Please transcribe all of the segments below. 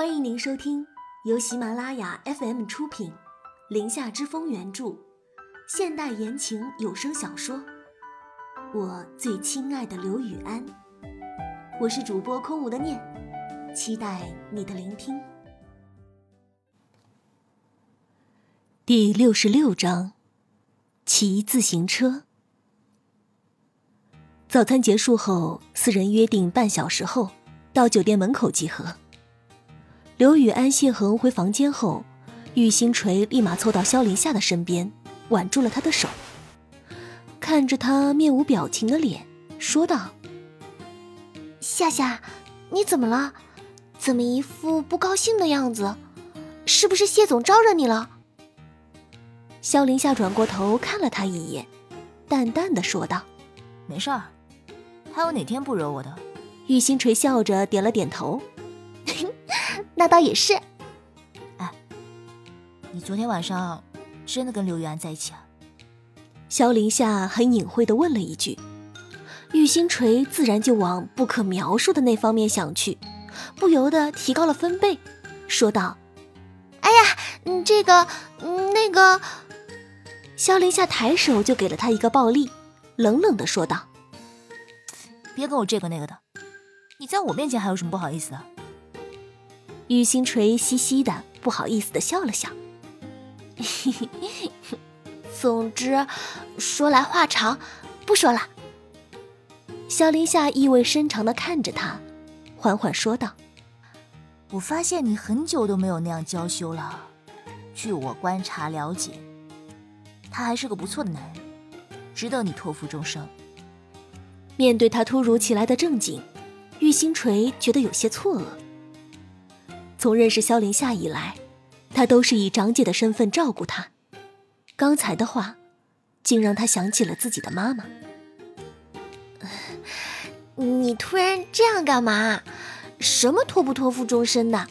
欢迎您收听由喜马拉雅 FM 出品，《林下之风》原著，现代言情有声小说《我最亲爱的刘雨安》。我是主播空无的念，期待你的聆听。第六十六章，骑自行车。早餐结束后，四人约定半小时后到酒店门口集合。刘雨安、谢恒回房间后，玉星锤立马凑到萧林夏的身边，挽住了他的手，看着他面无表情的脸，说道：“夏夏，你怎么了？怎么一副不高兴的样子？是不是谢总招惹你了？”萧林夏转过头看了他一眼，淡淡的说道：“没事儿，还有哪天不惹我的？”玉星锤笑着点了点头。那倒也是。哎，你昨天晚上真的跟刘玉安在一起啊？萧林夏很隐晦的问了一句，玉星锤自然就往不可描述的那方面想去，不由得提高了分贝，说道：“哎呀，嗯，这个，嗯，那个。”萧林夏抬手就给了他一个暴力，冷冷的说道：“别跟我这个那个的，你在我面前还有什么不好意思的？”玉星锤嘻嘻的，不好意思的笑了笑。总之，说来话长，不说了。萧林夏意味深长的看着他，缓缓说道：“我发现你很久都没有那样娇羞了。据我观察了解，他还是个不错的男人，值得你托付终生。”面对他突如其来的正经，玉星锤觉得有些错愕。从认识萧凌夏以来，他都是以长姐的身份照顾她。刚才的话，竟让他想起了自己的妈妈。你突然这样干嘛？什么托不托付终身的？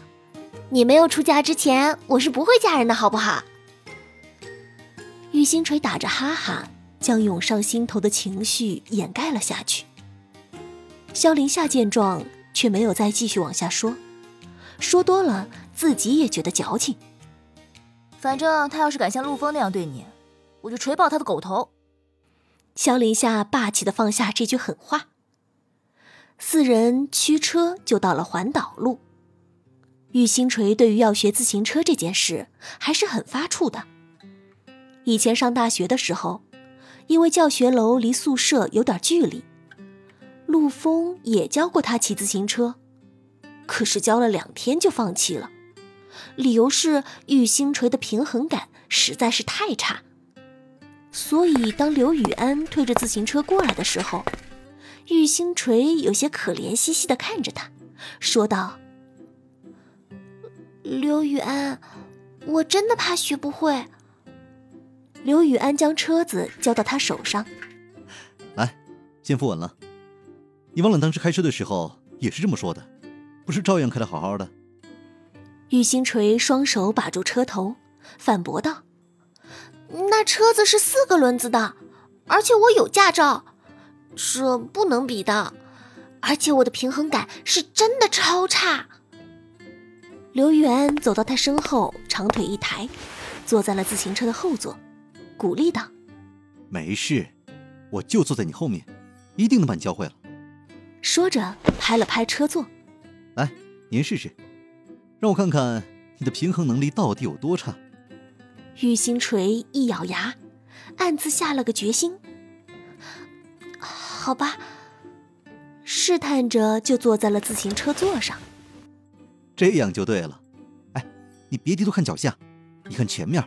你没有出嫁之前，我是不会嫁人的，好不好？玉星锤打着哈哈，将涌上心头的情绪掩盖了下去。萧凌夏见状，却没有再继续往下说。说多了，自己也觉得矫情。反正他要是敢像陆风那样对你，我就锤爆他的狗头。萧林夏霸气的放下这句狠话。四人驱车就到了环岛路。玉星锤对于要学自行车这件事还是很发怵的。以前上大学的时候，因为教学楼离宿舍有点距离，陆风也教过他骑自行车。可是教了两天就放弃了，理由是玉星锤的平衡感实在是太差。所以当刘雨安推着自行车过来的时候，玉星锤有些可怜兮兮的看着他，说道：“刘雨安，我真的怕学不会。”刘雨安将车子交到他手上，来，先扶稳了。你忘了当时开车的时候也是这么说的。不是照样开的好好的？玉星锤双手把住车头，反驳道：“那车子是四个轮子的，而且我有驾照，这不能比的。而且我的平衡感是真的超差。”刘玉安走到他身后，长腿一抬，坐在了自行车的后座，鼓励道：“没事，我就坐在你后面，一定能把你教会了。”说着拍了拍车座。来，您试试，让我看看你的平衡能力到底有多差。玉星锤一咬牙，暗自下了个决心。好吧，试探着就坐在了自行车座上。这样就对了。哎，你别低头看脚下，你看前面，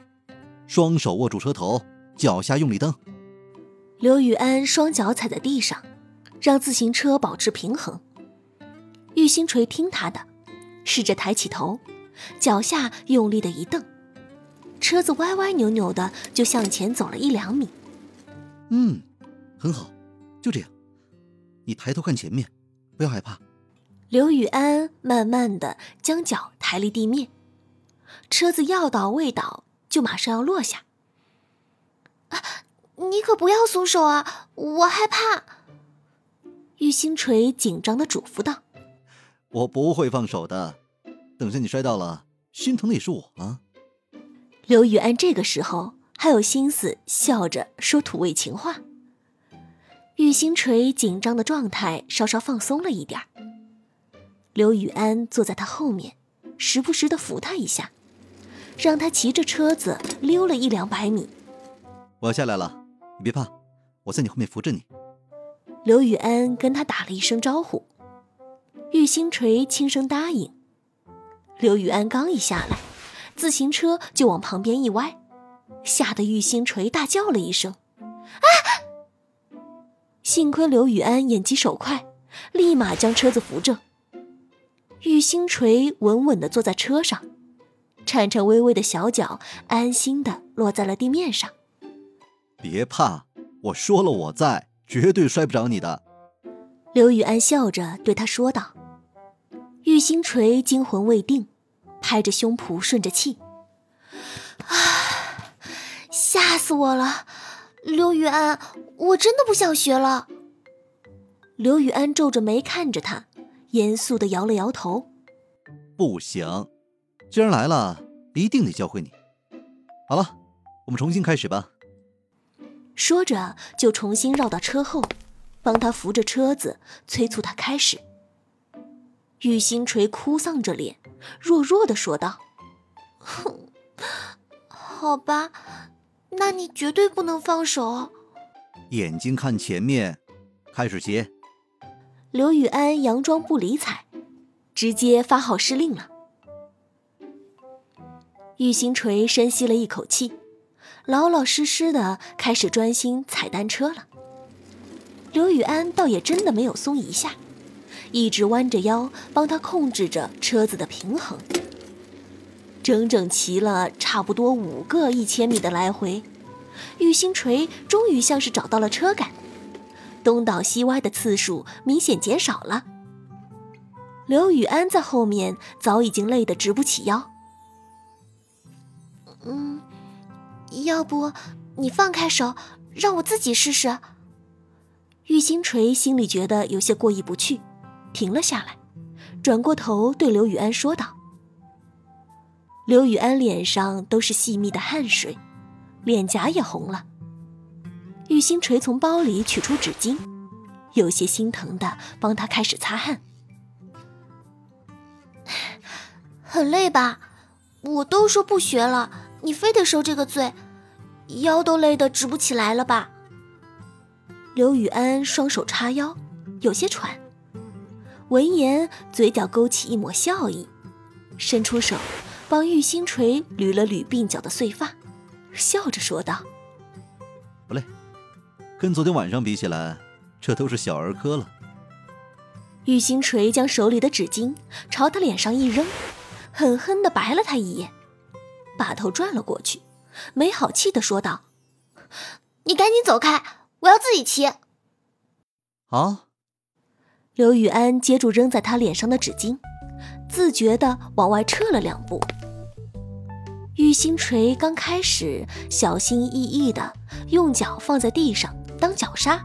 双手握住车头，脚下用力蹬。刘雨安双脚踩在地上，让自行车保持平衡。玉星锤听他的，试着抬起头，脚下用力的一蹬，车子歪歪扭扭的就向前走了一两米。嗯，很好，就这样。你抬头看前面，不要害怕。刘雨安慢慢的将脚抬离地面，车子要倒未倒，就马上要落下。啊，你可不要松手啊，我害怕。玉星锤紧张的嘱咐道。我不会放手的，等下你摔到了，心疼的也是我啊。刘雨安这个时候还有心思笑着说土味情话。玉星锤紧张的状态稍稍放松了一点刘雨安坐在他后面，时不时的扶他一下，让他骑着车子溜了一两百米。我要下来了，你别怕，我在你后面扶着你。刘雨安跟他打了一声招呼，玉星锤轻声答应。刘雨安刚一下来，自行车就往旁边一歪，吓得玉星锤大叫了一声：“啊！”幸亏刘雨安眼疾手快，立马将车子扶正。玉星锤稳稳地坐在车上，颤颤巍巍的小脚安心地落在了地面上。别怕，我说了我在，绝对摔不着你的。刘雨安笑着对他说道。玉星锤惊魂未定，拍着胸脯顺着气：“啊，吓死我了！刘雨安，我真的不想学了。”刘雨安皱着眉看着他。严肃的摇了摇头，不行，既然来了，一定得教会你。好了，我们重新开始吧。说着，就重新绕到车后，帮他扶着车子，催促他开始。玉星锤哭丧着脸，弱弱的说道：“哼，好吧，那你绝对不能放手。眼睛看前面，开始骑。”刘雨安佯装不理睬，直接发号施令了。玉星锤深吸了一口气，老老实实的开始专心踩单车了。刘雨安倒也真的没有松一下，一直弯着腰帮他控制着车子的平衡。整整骑了差不多五个一千米的来回，玉星锤终于像是找到了车感。东倒西歪的次数明显减少了。刘雨安在后面早已经累得直不起腰。嗯，要不你放开手，让我自己试试。玉星锤心里觉得有些过意不去，停了下来，转过头对刘雨安说道。刘雨安脸上都是细密的汗水，脸颊也红了。玉星锤从包里取出纸巾，有些心疼的帮他开始擦汗。很累吧？我都说不学了，你非得受这个罪，腰都累得直不起来了吧？刘雨安双手叉腰，有些喘。闻言，嘴角勾起一抹笑意，伸出手帮玉星锤捋了捋鬓角的碎发，笑着说道：“不累。”跟昨天晚上比起来，这都是小儿科了。玉星锤将手里的纸巾朝他脸上一扔，狠狠的白了他一眼，把头转了过去，没好气的说道：“你赶紧走开，我要自己骑。”好。刘雨安接住扔在他脸上的纸巾，自觉地往外撤了两步。玉星锤刚开始小心翼翼地用脚放在地上。当脚刹，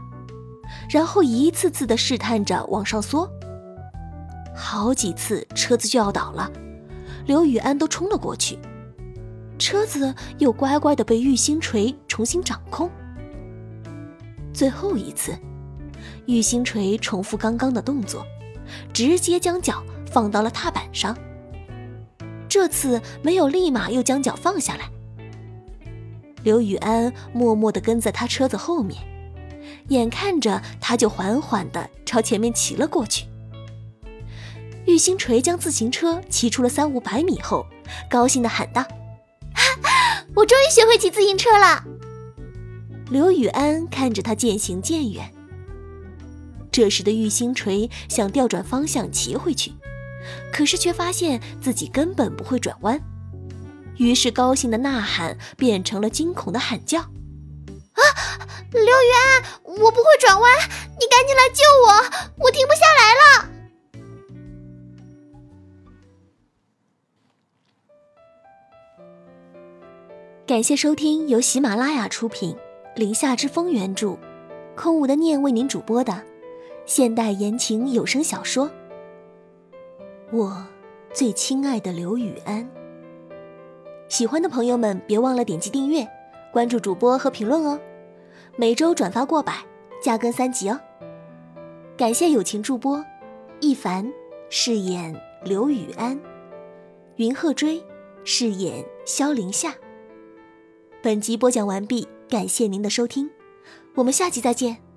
然后一次次的试探着往上缩，好几次车子就要倒了，刘雨安都冲了过去，车子又乖乖的被玉星锤重新掌控。最后一次，玉星锤重复刚刚的动作，直接将脚放到了踏板上，这次没有立马又将脚放下来，刘雨安默默的跟在他车子后面。眼看着他就缓缓地朝前面骑了过去，玉星锤将自行车骑出了三五百米后，高兴地喊道：“我终于学会骑自行车了！”刘雨安看着他渐行渐远，这时的玉星锤想调转方向骑回去，可是却发现自己根本不会转弯，于是高兴的呐喊变成了惊恐的喊叫。啊，刘雨安，我不会转弯，你赶紧来救我，我停不下来了。感谢收听由喜马拉雅出品，《林下之风》原著，空无的念为您主播的现代言情有声小说《我最亲爱的刘雨安。喜欢的朋友们别忘了点击订阅、关注主播和评论哦，每周转发过百，加更三集哦。感谢友情助播，一凡饰演刘雨安，云鹤追饰演萧凌夏。本集播讲完毕，感谢您的收听，我们下集再见。